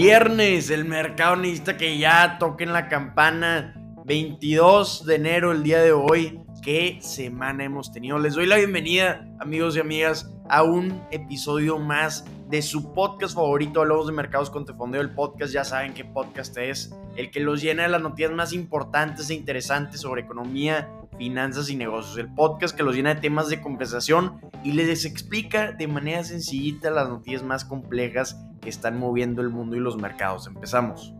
Viernes, el mercado necesita que ya toquen la campana. 22 de enero, el día de hoy. ¿Qué semana hemos tenido? Les doy la bienvenida, amigos y amigas, a un episodio más de su podcast favorito, Hablamos de Mercados con Tefondeo. El podcast, ya saben qué podcast es, el que los llena de las noticias más importantes e interesantes sobre economía, finanzas y negocios. El podcast que los llena de temas de conversación y les explica de manera sencillita las noticias más complejas que están moviendo el mundo y los mercados. Empezamos.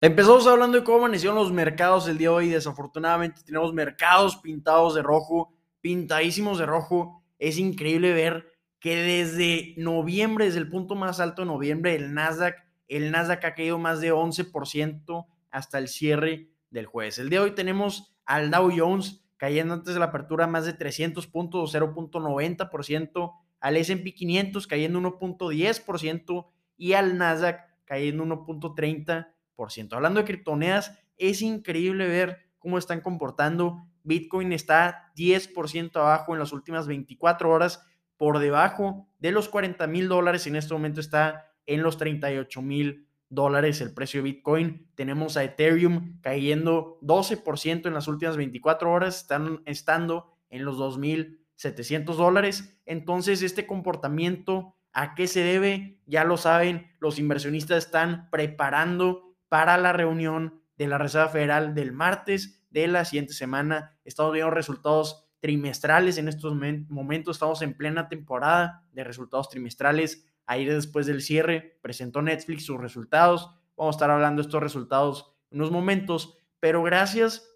Empezamos hablando de cómo amanecieron los mercados el día de hoy. Desafortunadamente tenemos mercados pintados de rojo, pintadísimos de rojo. Es increíble ver que desde noviembre, desde el punto más alto de noviembre, el Nasdaq, el Nasdaq ha caído más de 11% hasta el cierre del jueves. El día de hoy tenemos al Dow Jones cayendo antes de la apertura más de 300 puntos, 0.90%, al S&P 500 cayendo 1.10% y al Nasdaq cayendo 1.30%. Hablando de criptomonedas, es increíble ver cómo están comportando. Bitcoin está 10% abajo en las últimas 24 horas, por debajo de los 40 mil dólares. En este momento está en los 38 mil dólares el precio de Bitcoin. Tenemos a Ethereum cayendo 12% en las últimas 24 horas, están estando en los 2.700 dólares. Entonces, este comportamiento, ¿a qué se debe? Ya lo saben, los inversionistas están preparando para la reunión de la Reserva Federal del martes de la siguiente semana. Estamos viendo resultados trimestrales en estos momentos, estamos en plena temporada de resultados trimestrales Ayer después del cierre presentó Netflix sus resultados. Vamos a estar hablando de estos resultados en unos momentos, pero gracias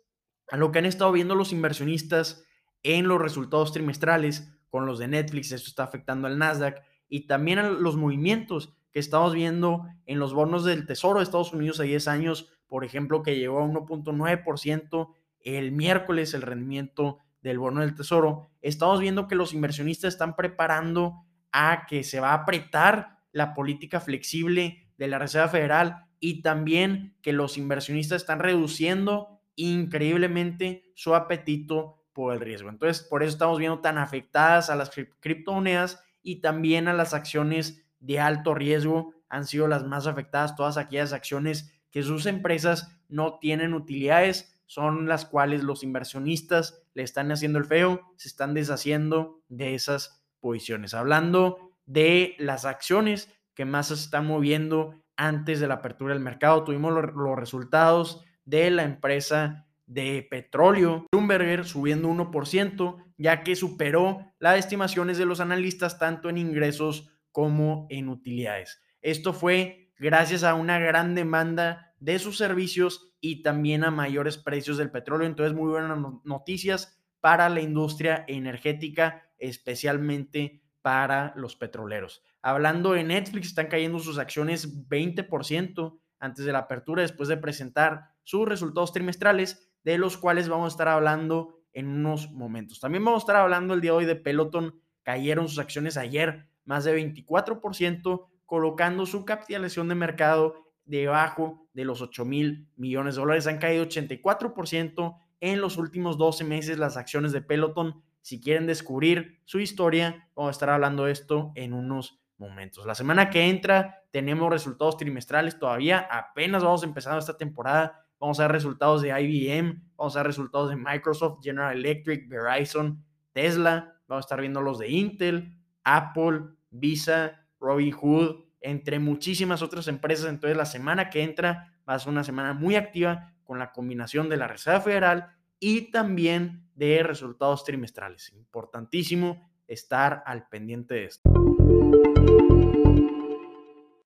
a lo que han estado viendo los inversionistas en los resultados trimestrales con los de Netflix, esto está afectando al Nasdaq y también a los movimientos que estamos viendo en los bonos del Tesoro de Estados Unidos a 10 años, por ejemplo, que llegó a 1.9% el miércoles el rendimiento del bono del Tesoro. Estamos viendo que los inversionistas están preparando a que se va a apretar la política flexible de la Reserva Federal y también que los inversionistas están reduciendo increíblemente su apetito por el riesgo. Entonces, por eso estamos viendo tan afectadas a las criptomonedas y también a las acciones de alto riesgo. Han sido las más afectadas todas aquellas acciones que sus empresas no tienen utilidades, son las cuales los inversionistas le están haciendo el feo, se están deshaciendo de esas posiciones. Hablando de las acciones que más se están moviendo antes de la apertura del mercado, tuvimos los resultados de la empresa de petróleo, Bloomberg subiendo 1%, ya que superó las estimaciones de los analistas tanto en ingresos como en utilidades. Esto fue gracias a una gran demanda de sus servicios y también a mayores precios del petróleo. Entonces, muy buenas noticias para la industria energética especialmente para los petroleros. Hablando de Netflix, están cayendo sus acciones 20% antes de la apertura, después de presentar sus resultados trimestrales, de los cuales vamos a estar hablando en unos momentos. También vamos a estar hablando el día de hoy de Peloton. Cayeron sus acciones ayer más de 24%, colocando su capitalización de mercado debajo de los 8 mil millones de dólares. Han caído 84% en los últimos 12 meses las acciones de Peloton si quieren descubrir su historia, vamos a estar hablando de esto en unos momentos. La semana que entra tenemos resultados trimestrales todavía, apenas vamos empezando esta temporada. Vamos a ver resultados de IBM, vamos a ver resultados de Microsoft, General Electric, Verizon, Tesla, vamos a estar viendo los de Intel, Apple, Visa, Robinhood, entre muchísimas otras empresas. Entonces la semana que entra va a ser una semana muy activa con la combinación de la Reserva Federal y también de resultados trimestrales. Importantísimo estar al pendiente de esto.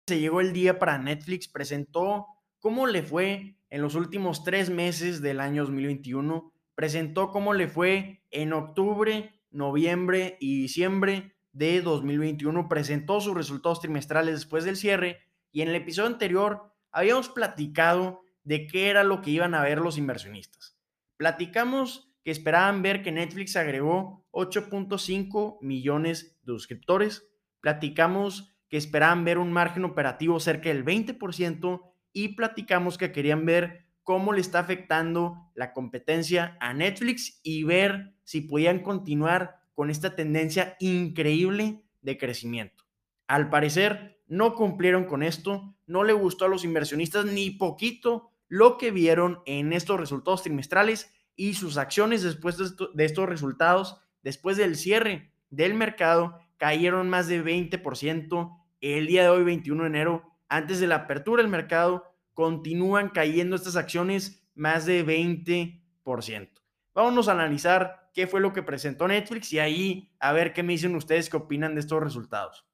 Se llegó el día para Netflix, presentó cómo le fue en los últimos tres meses del año 2021, presentó cómo le fue en octubre, noviembre y diciembre de 2021, presentó sus resultados trimestrales después del cierre y en el episodio anterior habíamos platicado de qué era lo que iban a ver los inversionistas. Platicamos que esperaban ver que Netflix agregó 8.5 millones de suscriptores. Platicamos que esperaban ver un margen operativo cerca del 20% y platicamos que querían ver cómo le está afectando la competencia a Netflix y ver si podían continuar con esta tendencia increíble de crecimiento. Al parecer, no cumplieron con esto, no le gustó a los inversionistas ni poquito lo que vieron en estos resultados trimestrales y sus acciones después de, estos resultados, después del cierre del mercado, cayeron más de 20%. El día de hoy, 21 de enero, antes de la apertura del mercado, continúan cayendo estas acciones más de 20%. Vámonos a analizar qué fue lo que presentó Netflix y ahí a ver qué me dicen ustedes, qué opinan de estos resultados.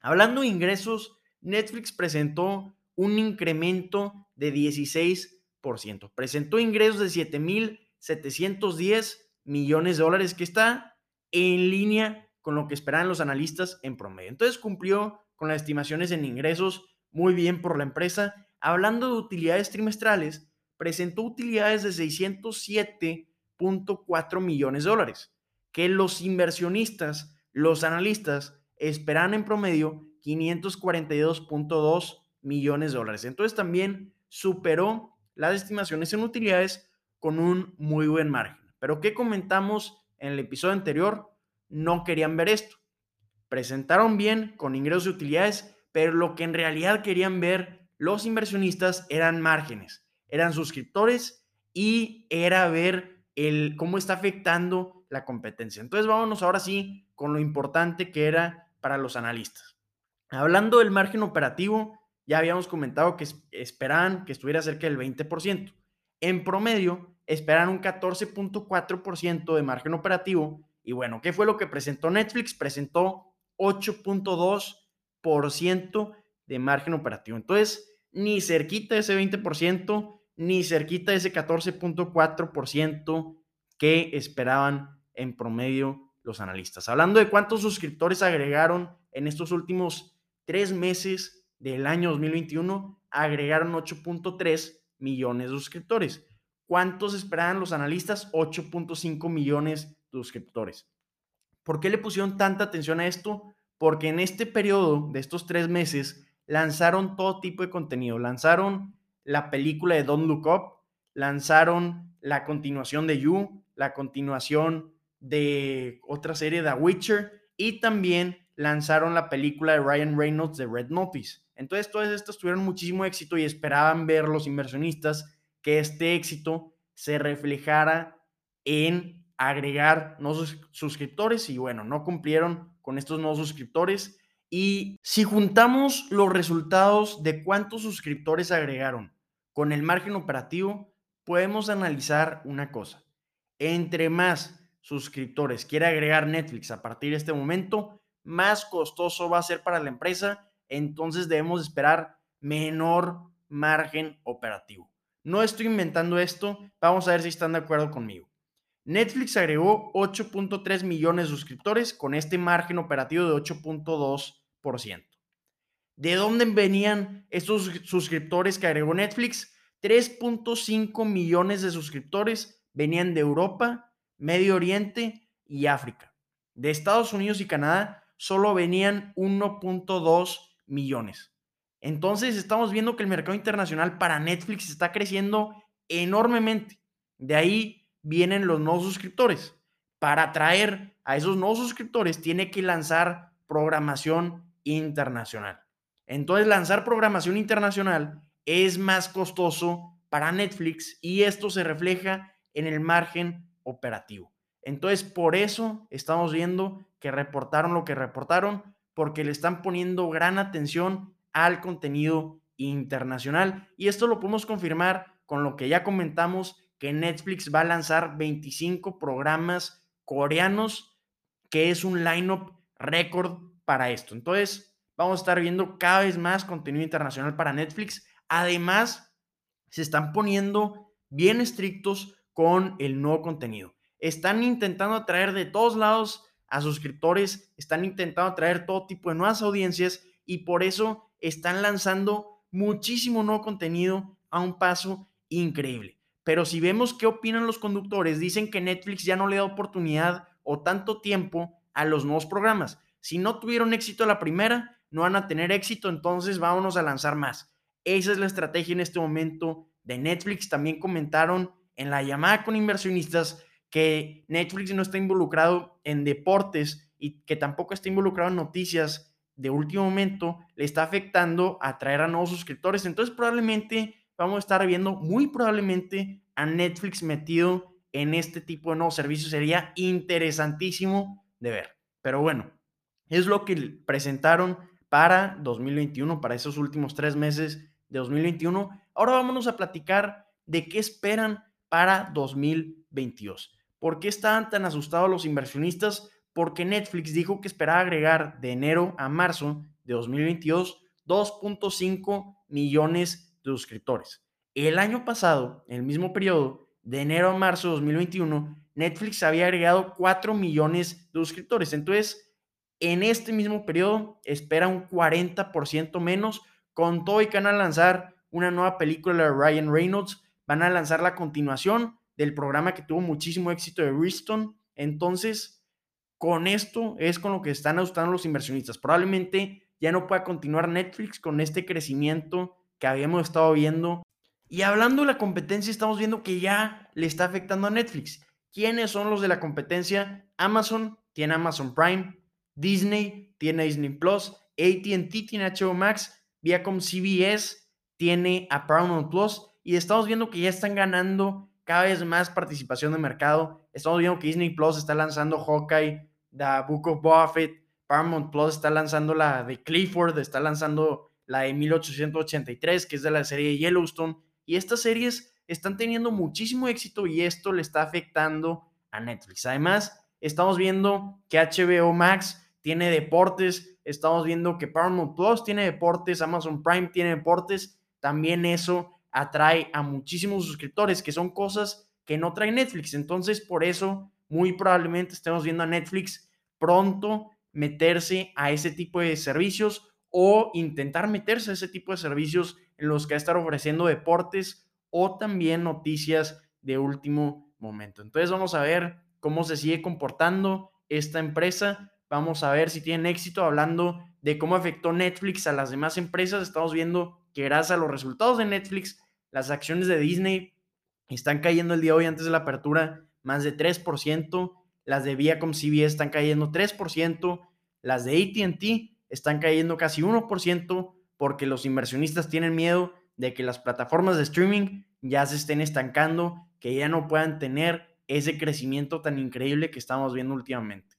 Hablando de ingresos, Netflix presentó un incremento de 16%. Presentó ingresos de 7.710 millones de dólares, que está en línea con lo que esperaban los analistas en promedio. Entonces cumplió con las estimaciones en ingresos muy bien por la empresa. Hablando de utilidades trimestrales, presentó utilidades de 607.4 millones de dólares, que los inversionistas, los analistas, esperan en promedio 542.2 millones de dólares. Entonces también superó las estimaciones en utilidades con un muy buen margen. Pero ¿qué comentamos en el episodio anterior? No querían ver esto. Presentaron bien con ingresos y utilidades, pero lo que en realidad querían ver los inversionistas eran márgenes, eran suscriptores y era ver el, cómo está afectando la competencia. Entonces vámonos ahora sí con lo importante que era para los analistas. Hablando del margen operativo, ya habíamos comentado que esperaban que estuviera cerca del 20%. En promedio, esperan un 14.4% de margen operativo. Y bueno, ¿qué fue lo que presentó Netflix? Presentó 8.2% de margen operativo. Entonces, ni cerquita de ese 20%, ni cerquita de ese 14.4% que esperaban en promedio los analistas. Hablando de cuántos suscriptores agregaron en estos últimos tres meses del año 2021, agregaron 8.3 millones de suscriptores. ¿Cuántos esperaban los analistas? 8.5 millones de suscriptores. ¿Por qué le pusieron tanta atención a esto? Porque en este periodo de estos tres meses lanzaron todo tipo de contenido. Lanzaron la película de Don't Look Up, lanzaron la continuación de You, la continuación de otra serie de The Witcher y también lanzaron la película de Ryan Reynolds de Red Notice. Entonces todas estas tuvieron muchísimo éxito y esperaban ver los inversionistas que este éxito se reflejara en agregar nuevos suscriptores y bueno, no cumplieron con estos nuevos suscriptores. Y si juntamos los resultados de cuántos suscriptores agregaron con el margen operativo, podemos analizar una cosa. Entre más suscriptores quiere agregar Netflix a partir de este momento, más costoso va a ser para la empresa, entonces debemos esperar menor margen operativo. No estoy inventando esto, vamos a ver si están de acuerdo conmigo. Netflix agregó 8.3 millones de suscriptores con este margen operativo de 8.2%. ¿De dónde venían estos suscriptores que agregó Netflix? 3.5 millones de suscriptores venían de Europa, Medio Oriente y África. De Estados Unidos y Canadá solo venían 1.2 millones. Entonces estamos viendo que el mercado internacional para Netflix está creciendo enormemente. De ahí vienen los nuevos suscriptores. Para atraer a esos nuevos suscriptores tiene que lanzar programación internacional. Entonces lanzar programación internacional es más costoso para Netflix y esto se refleja en el margen operativo. Entonces, por eso estamos viendo que reportaron lo que reportaron, porque le están poniendo gran atención al contenido internacional. Y esto lo podemos confirmar con lo que ya comentamos, que Netflix va a lanzar 25 programas coreanos, que es un lineup récord para esto. Entonces, vamos a estar viendo cada vez más contenido internacional para Netflix. Además, se están poniendo bien estrictos con el nuevo contenido. Están intentando atraer de todos lados a suscriptores, están intentando atraer todo tipo de nuevas audiencias y por eso están lanzando muchísimo nuevo contenido a un paso increíble. Pero si vemos qué opinan los conductores, dicen que Netflix ya no le da oportunidad o tanto tiempo a los nuevos programas. Si no tuvieron éxito la primera, no van a tener éxito, entonces vámonos a lanzar más. Esa es la estrategia en este momento de Netflix. También comentaron en la llamada con inversionistas que Netflix no está involucrado en deportes y que tampoco está involucrado en noticias de último momento le está afectando a atraer a nuevos suscriptores. Entonces probablemente vamos a estar viendo muy probablemente a Netflix metido en este tipo de nuevos servicios. Sería interesantísimo de ver. Pero bueno, es lo que presentaron para 2021, para esos últimos tres meses de 2021. Ahora vámonos a platicar de qué esperan para 2022. ¿Por qué estaban tan asustados los inversionistas? Porque Netflix dijo que esperaba agregar de enero a marzo de 2022 2.5 millones de suscriptores. El año pasado, en el mismo periodo, de enero a marzo de 2021, Netflix había agregado 4 millones de suscriptores. Entonces, en este mismo periodo, espera un 40% menos. Con todo y que van a lanzar una nueva película de Ryan Reynolds, van a lanzar la continuación del programa que tuvo muchísimo éxito de Riston. Entonces, con esto es con lo que están asustando los inversionistas. Probablemente ya no pueda continuar Netflix con este crecimiento que habíamos estado viendo. Y hablando de la competencia, estamos viendo que ya le está afectando a Netflix. ¿Quiénes son los de la competencia? Amazon tiene Amazon Prime, Disney tiene Disney Plus, ATT tiene HBO Max, Viacom CBS tiene a Paramount Plus y estamos viendo que ya están ganando cada vez más participación de mercado. Estamos viendo que Disney Plus está lanzando Hawkeye, The Book of Buffett, Paramount Plus está lanzando la de Clifford, está lanzando la de 1883, que es de la serie Yellowstone. Y estas series están teniendo muchísimo éxito y esto le está afectando a Netflix. Además, estamos viendo que HBO Max tiene deportes, estamos viendo que Paramount Plus tiene deportes, Amazon Prime tiene deportes. También eso atrae a muchísimos suscriptores, que son cosas que no trae Netflix. Entonces, por eso, muy probablemente estemos viendo a Netflix pronto meterse a ese tipo de servicios o intentar meterse a ese tipo de servicios en los que va a estar ofreciendo deportes o también noticias de último momento. Entonces vamos a ver cómo se sigue comportando esta empresa. Vamos a ver si tienen éxito hablando de cómo afectó Netflix a las demás empresas. Estamos viendo que gracias a los resultados de Netflix las acciones de Disney están cayendo el día de hoy antes de la apertura más de 3%. Las de Viacom CBS están cayendo 3%. Las de ATT están cayendo casi 1% porque los inversionistas tienen miedo de que las plataformas de streaming ya se estén estancando, que ya no puedan tener ese crecimiento tan increíble que estamos viendo últimamente.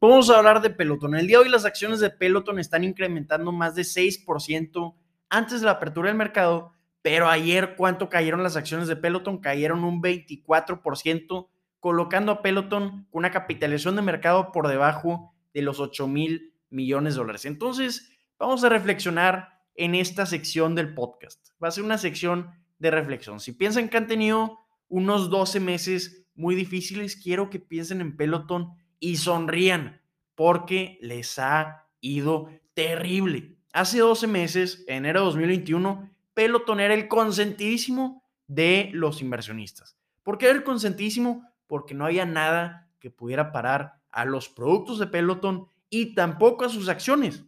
Vamos a hablar de Peloton. El día de hoy las acciones de Peloton están incrementando más de 6% antes de la apertura del mercado, pero ayer cuánto cayeron las acciones de Peloton? Cayeron un 24%, colocando a Peloton con una capitalización de mercado por debajo de los 8 mil millones de dólares. Entonces, vamos a reflexionar en esta sección del podcast. Va a ser una sección de reflexión. Si piensan que han tenido unos 12 meses muy difíciles, quiero que piensen en Peloton y sonrían porque les ha ido terrible. Hace 12 meses, enero de 2021, Peloton era el consentidísimo de los inversionistas. ¿Por qué era el consentidísimo? Porque no había nada que pudiera parar a los productos de Peloton y tampoco a sus acciones.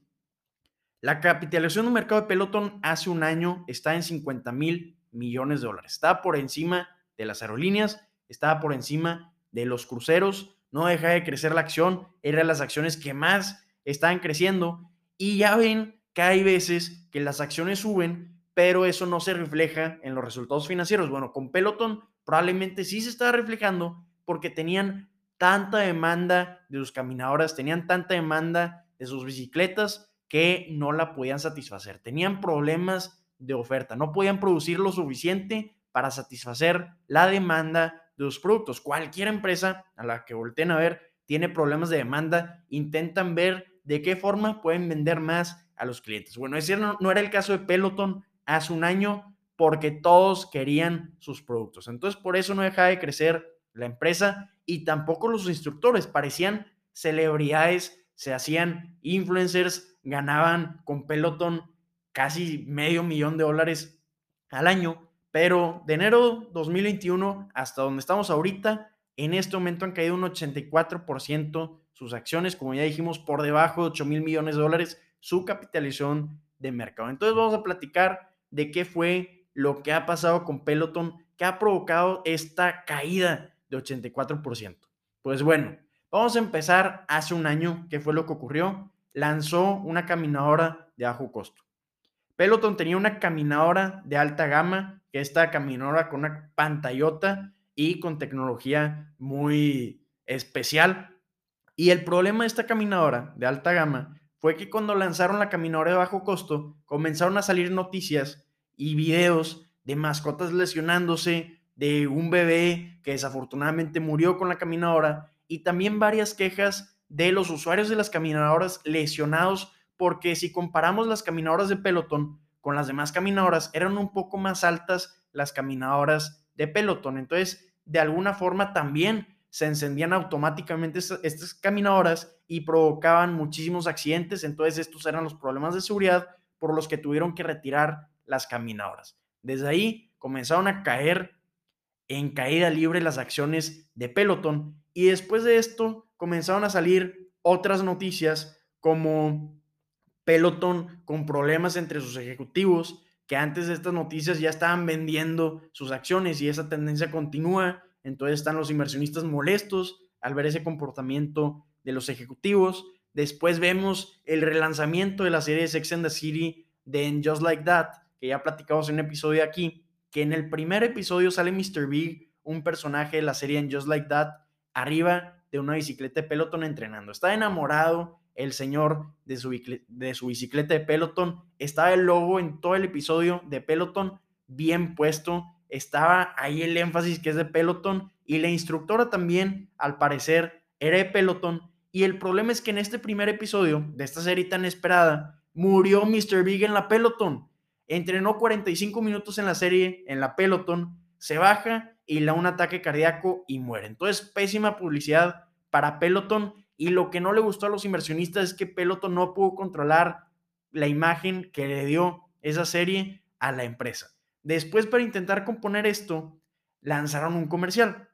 La capitalización de mercado de Peloton hace un año está en 50 mil millones de dólares. Estaba por encima de las aerolíneas, estaba por encima de los cruceros, no deja de crecer la acción, era de las acciones que más estaban creciendo y ya ven que hay veces que las acciones suben, pero eso no se refleja en los resultados financieros. Bueno, con Peloton probablemente sí se estaba reflejando porque tenían tanta demanda de sus caminadoras, tenían tanta demanda de sus bicicletas que no la podían satisfacer. Tenían problemas de oferta, no podían producir lo suficiente para satisfacer la demanda de los productos. Cualquier empresa a la que volteen a ver tiene problemas de demanda, intentan ver de qué forma pueden vender más a los clientes. Bueno, ese no, no era el caso de Peloton hace un año porque todos querían sus productos. Entonces, por eso no dejaba de crecer la empresa y tampoco los instructores. Parecían celebridades, se hacían influencers, ganaban con Peloton casi medio millón de dólares al año pero de enero 2021 hasta donde estamos ahorita, en este momento han caído un 84% sus acciones, como ya dijimos, por debajo de 8 mil millones de dólares su capitalización de mercado. Entonces vamos a platicar de qué fue lo que ha pasado con Peloton, que ha provocado esta caída de 84%. Pues bueno, Vamos a empezar hace un año, ¿qué fue lo que ocurrió? Lanzó una caminadora de bajo costo. Peloton tenía una caminadora de alta gama, que esta caminadora con una pantallota y con tecnología muy especial. Y el problema de esta caminadora de alta gama fue que cuando lanzaron la caminadora de bajo costo, comenzaron a salir noticias y videos de mascotas lesionándose, de un bebé que desafortunadamente murió con la caminadora y también varias quejas de los usuarios de las caminadoras lesionados porque si comparamos las caminadoras de pelotón con las demás caminadoras, eran un poco más altas las caminadoras de pelotón. Entonces, de alguna forma también se encendían automáticamente estas caminadoras y provocaban muchísimos accidentes. Entonces, estos eran los problemas de seguridad por los que tuvieron que retirar las caminadoras. Desde ahí comenzaron a caer en caída libre las acciones de pelotón y después de esto comenzaron a salir otras noticias como Peloton con problemas entre sus ejecutivos, que antes de estas noticias ya estaban vendiendo sus acciones y esa tendencia continúa. Entonces están los inversionistas molestos al ver ese comportamiento de los ejecutivos. Después vemos el relanzamiento de la serie de Sex and the City de Just Like That, que ya platicamos en un episodio aquí, que en el primer episodio sale Mr. Big, un personaje de la serie Just Like That, arriba de una bicicleta de Peloton entrenando. Está enamorado el señor de su, de su bicicleta de Peloton. Estaba el logo en todo el episodio de Peloton bien puesto. Estaba ahí el énfasis que es de Peloton. Y la instructora también, al parecer, era de Peloton. Y el problema es que en este primer episodio de esta serie tan esperada, murió Mr. Big en la Peloton. Entrenó 45 minutos en la serie, en la Peloton, se baja y le da un ataque cardíaco y muere. Entonces, pésima publicidad para Peloton y lo que no le gustó a los inversionistas es que Peloton no pudo controlar la imagen que le dio esa serie a la empresa. Después, para intentar componer esto, lanzaron un comercial.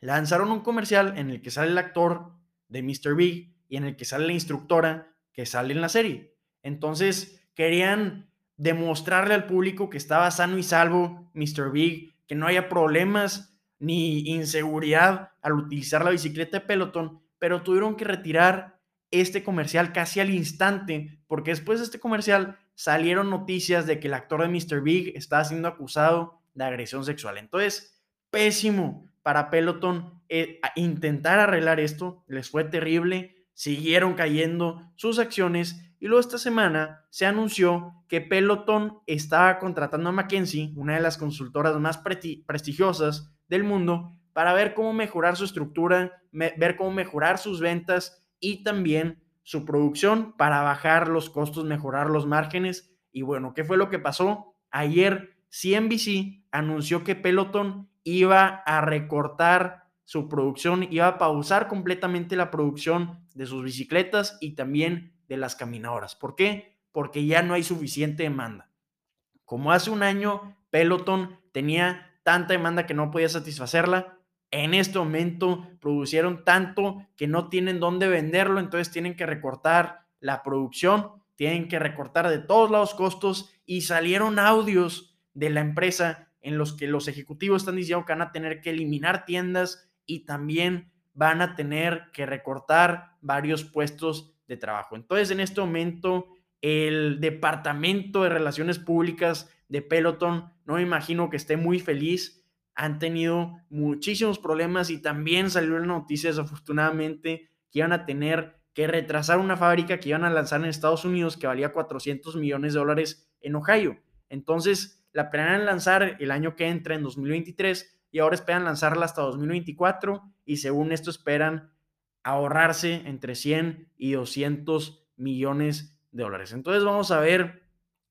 Lanzaron un comercial en el que sale el actor de Mr. Big y en el que sale la instructora que sale en la serie. Entonces, querían demostrarle al público que estaba sano y salvo Mr. Big, que no haya problemas ni inseguridad al utilizar la bicicleta de Peloton pero tuvieron que retirar este comercial casi al instante, porque después de este comercial salieron noticias de que el actor de Mr. Big estaba siendo acusado de agresión sexual. Entonces, pésimo para Peloton eh, intentar arreglar esto, les fue terrible, siguieron cayendo sus acciones y luego esta semana se anunció que Peloton estaba contratando a McKinsey, una de las consultoras más prestigiosas del mundo, para ver cómo mejorar su estructura, ver cómo mejorar sus ventas y también su producción para bajar los costos, mejorar los márgenes. Y bueno, ¿qué fue lo que pasó? Ayer CNBC anunció que Peloton iba a recortar su producción, iba a pausar completamente la producción de sus bicicletas y también de las caminadoras. ¿Por qué? Porque ya no hay suficiente demanda. Como hace un año Peloton tenía tanta demanda que no podía satisfacerla, en este momento producieron tanto que no tienen dónde venderlo, entonces tienen que recortar la producción, tienen que recortar de todos lados costos y salieron audios de la empresa en los que los ejecutivos están diciendo que van a tener que eliminar tiendas y también van a tener que recortar varios puestos de trabajo. Entonces, en este momento, el departamento de relaciones públicas de Peloton, no me imagino que esté muy feliz han tenido muchísimos problemas y también salió la noticia desafortunadamente que iban a tener que retrasar una fábrica que iban a lanzar en Estados Unidos que valía 400 millones de dólares en Ohio. Entonces, la planean lanzar el año que entra, en 2023, y ahora esperan lanzarla hasta 2024 y según esto esperan ahorrarse entre 100 y 200 millones de dólares. Entonces, vamos a ver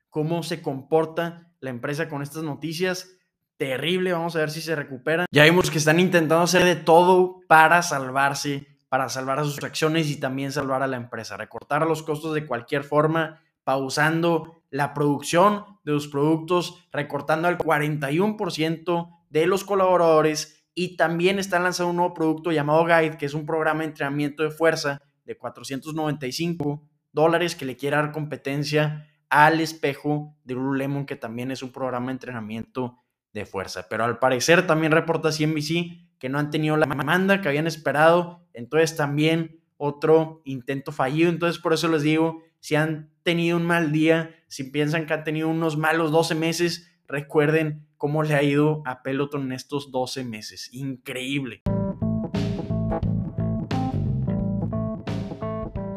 cómo se comporta la empresa con estas noticias terrible. Vamos a ver si se recuperan. Ya vimos que están intentando hacer de todo para salvarse, para salvar a sus acciones y también salvar a la empresa. Recortar los costos de cualquier forma, pausando la producción de sus productos, recortando al 41% de los colaboradores y también están lanzando un nuevo producto llamado Guide, que es un programa de entrenamiento de fuerza de 495 dólares que le quiere dar competencia al espejo de Lululemon, que también es un programa de entrenamiento de fuerza. Pero al parecer también reporta CNBC que no han tenido la demanda que habían esperado Entonces también otro intento fallido. Entonces por eso les digo, si han tenido un mal día, si piensan que han tenido unos malos 12 meses, recuerden cómo le ha ido a Peloton en estos 12 meses. Increíble.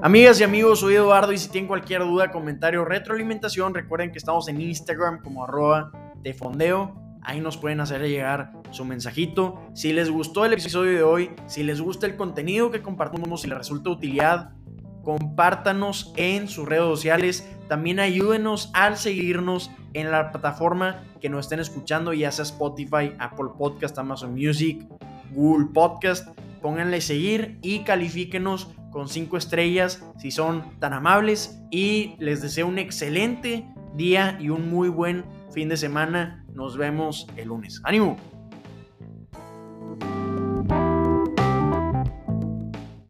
Amigas y amigos, soy Eduardo y si tienen cualquier duda, comentario, retroalimentación, recuerden que estamos en Instagram como arroba de fondeo. Ahí nos pueden hacer llegar su mensajito. Si les gustó el episodio de hoy, si les gusta el contenido que compartimos, si les resulta utilidad, compártanos en sus redes sociales. También ayúdenos al seguirnos en la plataforma que nos estén escuchando, ya sea Spotify, Apple Podcast, Amazon Music, Google Podcast. Pónganle seguir y califíquenos con cinco estrellas si son tan amables. Y les deseo un excelente día y un muy buen fin de semana. Nos vemos el lunes. ¡Ánimo!